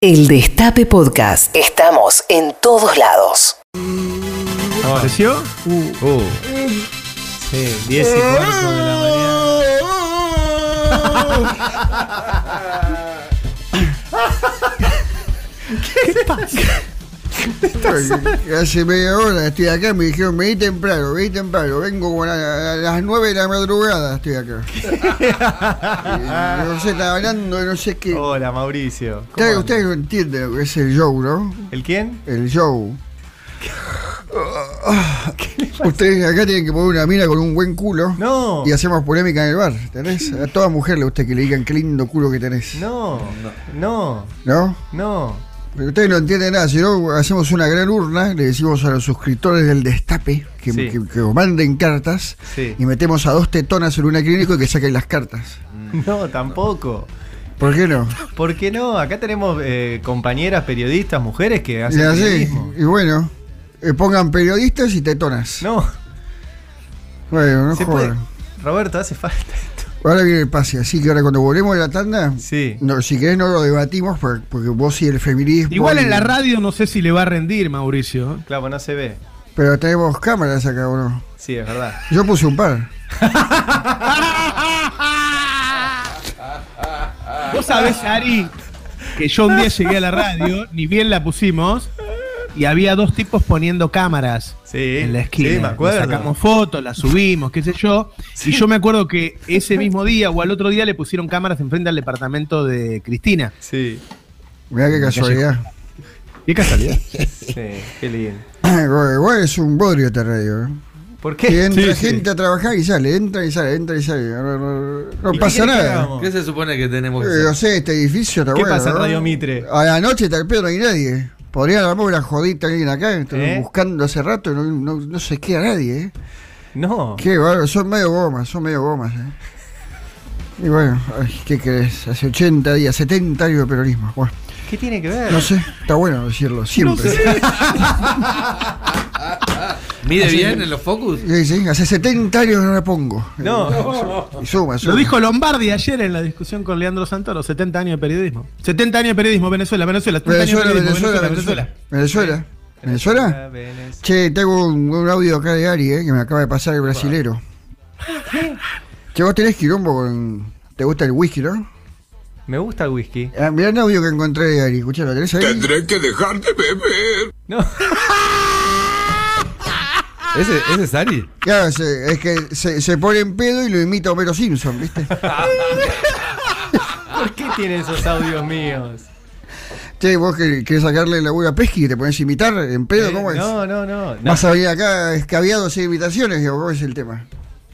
El Destape Podcast. Estamos en todos lados. ¿Apareció? Uh. Sí, 10 y cuarto de la Hace media hora estoy acá, me dijeron, vení temprano, vení temprano, vengo como a, la- a las 9 de la madrugada, estoy acá. Y no sé, estaba hablando de no sé qué. Hola, Mauricio. ¿Cómo Ustedes, ustedes no entienden lo que es el show, ¿no? ¿El quién? El show. Ustedes acá tienen que poner una mina con un buen culo No. y hacemos polémica en el bar, ¿tenés? A toda mujer le gusta que le digan qué lindo culo que tenés. No, no, ¿No? no. Ustedes no entienden nada, si no hacemos una gran urna, le decimos a los suscriptores del Destape que, Sí. que- que os manden cartas Sí. y metemos a dos tetonas en una clínica y que saquen las cartas. No, tampoco. ¿Por qué no? ¿Por qué no? Acá tenemos eh, compañeras periodistas, mujeres que Y hacen así, periodismo. y bueno, eh, pongan periodistas y tetonas. No, Bueno, no jodan. Roberto, hace falta. Ahora viene el pase, así que ahora cuando volvemos de la tanda, Sí. no, si querés no lo debatimos por- porque vos y el feminismo. Igual en la radio no sé si le va a rendir, Mauricio. Claro, no se ve. Pero tenemos cámaras acá, ¿o no? Sí, es verdad. Yo puse un par. Vos sabés, Ari, que yo un día llegué a la radio, ni bien la pusimos, y había dos tipos poniendo cámaras Sí, en la esquina. sí, me acuerdo. Le sacamos fotos, las subimos, qué sé yo. Y yo me acuerdo que ese mismo día o al otro día le pusieron cámaras enfrente al departamento de Cristina. Sí, Mirá qué casualidad. Qué casualidad. sí, qué lindo. Igual es un bodrio esta radio. ¿eh? ¿Por Que qué? entra Sí, sí. gente a trabajar y sale, entra y sale, entra y sale. No, no- no ¿Y qué pasa que nada. ¿Qué se supone que tenemos que Eh, hacer? no sé, este edificio está ¿Qué bueno. pasa. Radio Mitre? A la noche tal pedo no hay nadie. Podrían armar una jodita alguien acá, estoy ¿Eh? buscando hace rato, no, no, no se queda nadie, ¿eh? No. Qué bárbaro, son medio gomas, son medio gomas, ¿eh? Y bueno, ay, ¿qué crees? Hace 80 días, 70 años de peronismo. Bueno, ¿Qué tiene que ver? no sé, está bueno decirlo, siempre. ¿Mide bien en los focus? Sí, sí, hace 70 años no la pongo. No. Y suma, suma. Lo dijo Lombardi ayer en la discusión con Leandro Santoro, 70 años de periodismo. 70 años de periodismo, Venezuela, Venezuela, 70 años de Venezuela, Venezuela, Venezuela, Venezuela. Venezuela. ¿Venezuela? Venezuela. Che, tengo un, un audio acá de Ari, eh, que me acaba de pasar el brasilero. Che, vos tenés quilombo con. ¿Te gusta el whisky, no? Me gusta el whisky. Ah, mirá el audio que encontré de Ari, escuchalo, ¿tenés ahí? Tendré que dejar de beber. No. ¿Ese, ese es Ari? Claro, se- es que se, se pone en pedo y lo imita a Homero Simpson, ¿viste? ¿Por qué tiene esos audios míos? che, vos que querés sacarle la buena pesqui y te pones a imitar en pedo, ¿cómo Eh, es? No, no, no. no. Vas a venir acá escabiado sin imitaciones, digo, ¿cómo es el tema?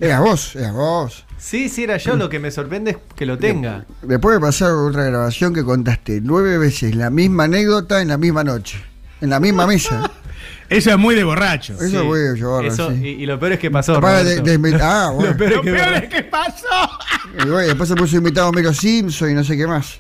Eras vos, eras vos. Sí, sí, era yo. Lo que me sorprende es que lo tenga. Después de pasar otra grabación que contaste nueve veces la misma anécdota en la misma noche, en la misma mesa. Eso es muy de borracho. Eso Sí. voy a llevarlo, Eso, sí. y, y lo peor es que pasó. Para de- desmen- ah, bueno. Lo peor es Lo que peor es que pasó. Y bueno, después se puso invitado a Homero Simpson y no sé qué más.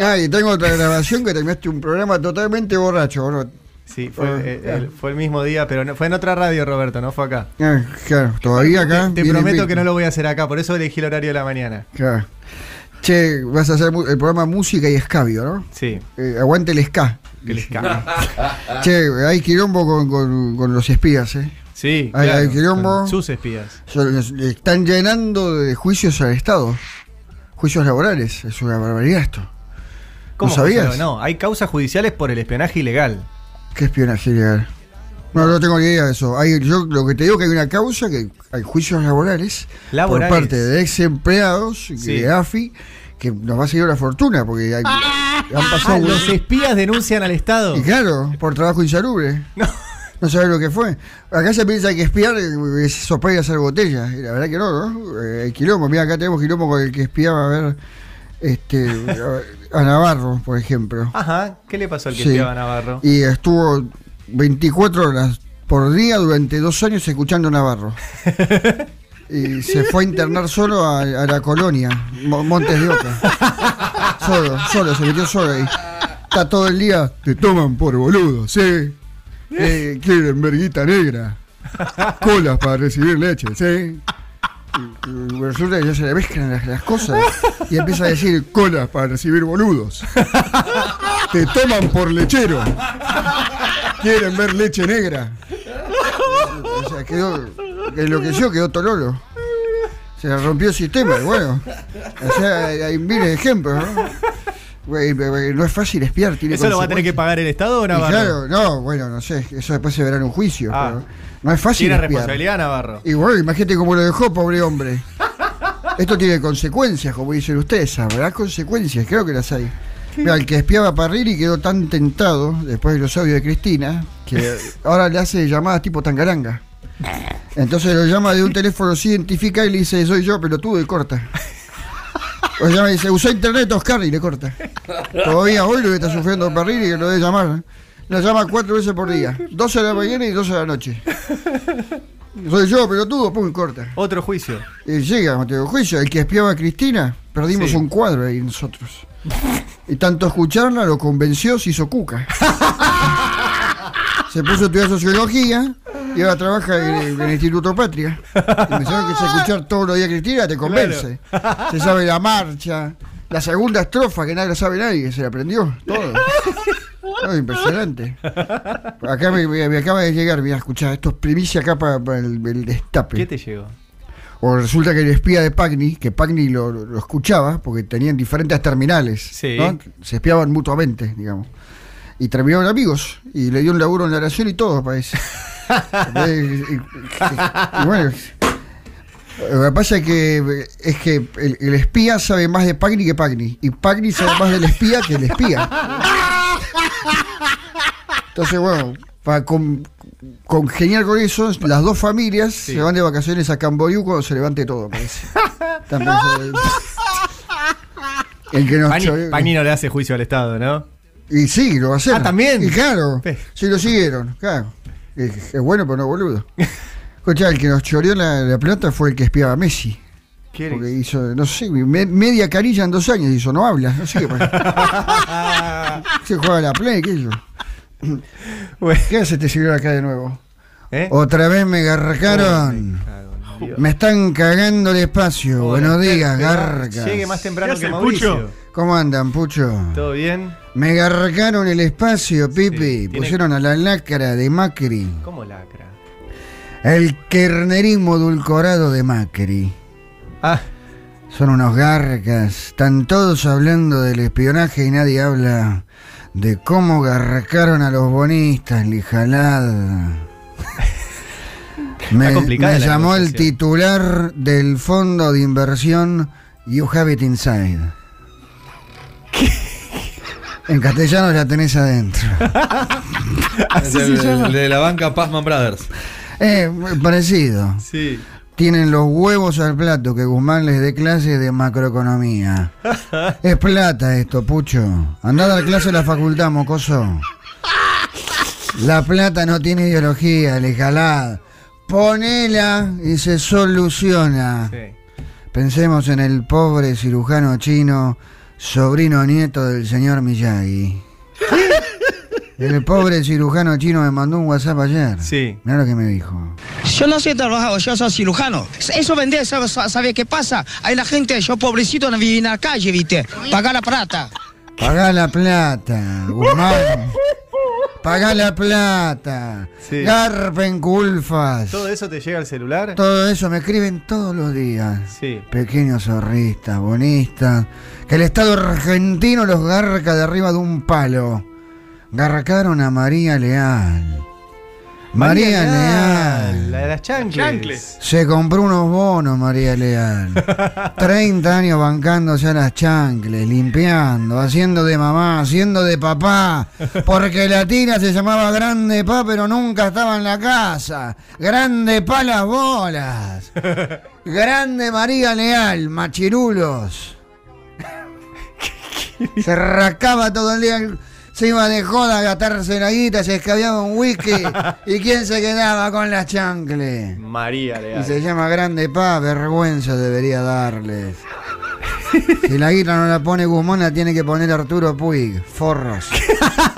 Ah, y tengo otra grabación que terminaste un programa totalmente borracho, ¿o ¿no? Sí, fue, Ah, eh, claro. el, fue el mismo día, pero no, fue en otra radio, Roberto, no fue acá. Ah, claro, todavía acá. Te, te prometo invicto. que no lo voy a hacer acá, por eso elegí el horario de la mañana. Claro. Che, vas a hacer el programa Música y Escabio, ¿no? Sí, Eh, aguante el ska. Que les caga. Che, hay quilombo con, con- con los espías, ¿eh? Sí, Hay- claro, hay quilombo. con sus espías. Están llenando de juicios al Estado. Juicios laborales. Es una barbaridad esto. ¿Cómo sabías? fue? No, hay causas judiciales por el espionaje ilegal. ¿Qué espionaje ilegal? No, no tengo ni idea de eso. Hay, yo lo que te digo que hay una causa, que hay juicios laborales, Laborales. por parte de ex empleados Sí. de AFI que nos va a seguir una fortuna porque hay- han pasado Ah, los espías denuncian al Estado. y claro, por trabajo insalubre. No. No sabes lo que fue. Acá se piensa que espiar eh, es soplar y hacer botellas. Y la verdad que no, ¿no? Eh, hay quilombo. Mira, acá tenemos quilombo con el que espiaba a ver este, a, Navarro, por ejemplo. Ajá, ¿qué le pasó al que Sí. espiaba a Navarro? Y estuvo 24 horas por día durante dos años escuchando a Navarro. Y se fue a internar solo a, a la colonia, Mo- Montes de Oca. Solo, solo, se metió solo ahí. Está todo el día, te toman por boludo, sí. Eh, quieren verguita negra. Colas para recibir leche, sí. Y resulta que ya se le mezclan las, cosas y empieza a decir colas para recibir boludos. Te toman por lechero. Quieren ver leche negra. O sea, quedó. Enloqueció, quedó tololo. Se rompió el sistema, y bueno. O sea, hay miles de ejemplos, ¿no? Güey, no es fácil espiar, tiene ¿Eso lo va a tener que pagar el Estado o Navarro? claro, no, bueno, no sé, eso después se verá en un juicio. Ah. pero no es fácil Tiene espiar. responsabilidad Navarro. Y bueno, imagínate cómo lo dejó, pobre hombre. Esto tiene consecuencias, como dicen ustedes, ¿habrá consecuencias? Creo que las hay. Mira, el que espiaba a Parrilli quedó tan tentado después de los audios de Cristina que ahora le hace llamadas tipo tangaranga. Entonces lo llama de un teléfono, se identifica y le dice, soy yo, pelotudo, y corta. O llama y dice, usa internet, Oscar, y le corta. Todavía hoy lo que está sufriendo Parrilli que lo debe llamar. Lo llama cuatro veces por día. 12 de la mañana y 12 de la noche. Soy yo, pelotudo, pum, y corta. Otro juicio. Y llega Mateo Juicio, el que espiaba a Cristina, perdimos Sí. un cuadro ahí nosotros. Y tanto escucharla lo convenció, se hizo cuca. Se puso a estudiar sociología y ahora trabaja en, en el Instituto Patria. Y me que si escuchar todos los días Cristina te convence. Se sabe la marcha, la segunda estrofa que nadie la sabe nadie, se la aprendió todo. No, impresionante. Acá me, me- me acaba de llegar, mira, escuchar, esto es primicia acá para, para el, el destape. ¿Qué te llegó? O resulta que el espía de Pagni, que Pagni lo, lo escuchaba, porque tenían diferentes terminales, Sí. ¿no? se espiaban mutuamente, digamos. Y terminaron amigos, y le dio un laburo en la oración y todo, parece. y, y- y bueno, lo que pasa es que, es que el, el espía sabe más de Pagni que Pagni, y Pagni sabe más del espía que el espía. Entonces, bueno, para con, congeniar con eso, las dos familias se van de vacaciones a Camboriú cuando se levante todo, parece. Están pensando- El que nos Pani, cho- Pani no le hace juicio al Estado, ¿no? Y sí, lo va a hacer. Ah, ¿también? Y claro, sí lo siguieron, claro. Es, es bueno, pero no boludo. Escucha, el que nos choreó la, la plata fue el que espiaba a Messi. ¿Qué Porque hizo, no sé, me- media carilla en dos años hizo, no habla, no sé qué pasa. Se juega la play, qué yo. Bueno, ¿Qué hace este señor acá de nuevo? ¿eh? Otra vez me en Dios. Me están cagando el espacio. Buenos días, garcas. Llegue más temprano ¿Qué que Mauricio. Pucho? ¿Cómo andan, Pucho? ¿Todo bien? Me garcaron el espacio, Pipi. Pusieron a la lácara de Macri. ¿Cómo lacra? El kernerismo dulcorado de Macri. Ah, Son unos garcas. Están todos hablando del espionaje y nadie habla de cómo garcaron a los bonistas, lijalada. Me, me la llamó el titular del fondo de inversión You Have It Inside. En castellano la tenés adentro. El, el de la banca Pazman Brothers. Eh, parecido. sí. Tienen los huevos al plato que Guzmán les dé clases de macroeconomía. Es plata esto, Pucho. Andá a dar clase a la facultad, mocoso. La plata no tiene ideología, lejalad. Ponela y se soluciona. Sí. Pensemos en el pobre cirujano chino, sobrino nieto del señor Miyagi. El pobre cirujano chino me mandó un WhatsApp ayer. Sí. Mira lo que me dijo. Yo no sé trabajar, yo soy cirujano. Eso vender, ¿sabe, sabe qué pasa? Hay la gente, yo pobrecito, en la calle, ¿viste? Pagar la plata. Pagá la plata, Guzmán. Pagá la plata. Sí. Garpen culfas. ¿Todo eso te llega al celular? Todo eso me escriben todos los días. Sí. Pequeños zorristas, bonistas. Que el Estado argentino los garca de arriba de un palo. Garcaron a María Leal. María, Leal. La de las chancles. Se compró unos bonos, María Leal. 30 años bancándose a las chancles, limpiando, haciendo de mamá, haciendo de papá. Porque la tira se llamaba Grande Pa, pero nunca estaba en la casa. Grande Pa las bolas. Grande María Leal, machirulos. Se rascaba todo el día. Se iba de joda a gastarse la guita, se escabeaba un whisky. ¿Y quién se quedaba con las chancles? María Y Leal. se llama Grande Pa, vergüenza debería darles. Si la guita no la pone Guzmán, la tiene que poner Arturo Puig. Forros.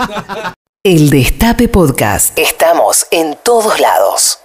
El Destape Podcast. Estamos en todos lados.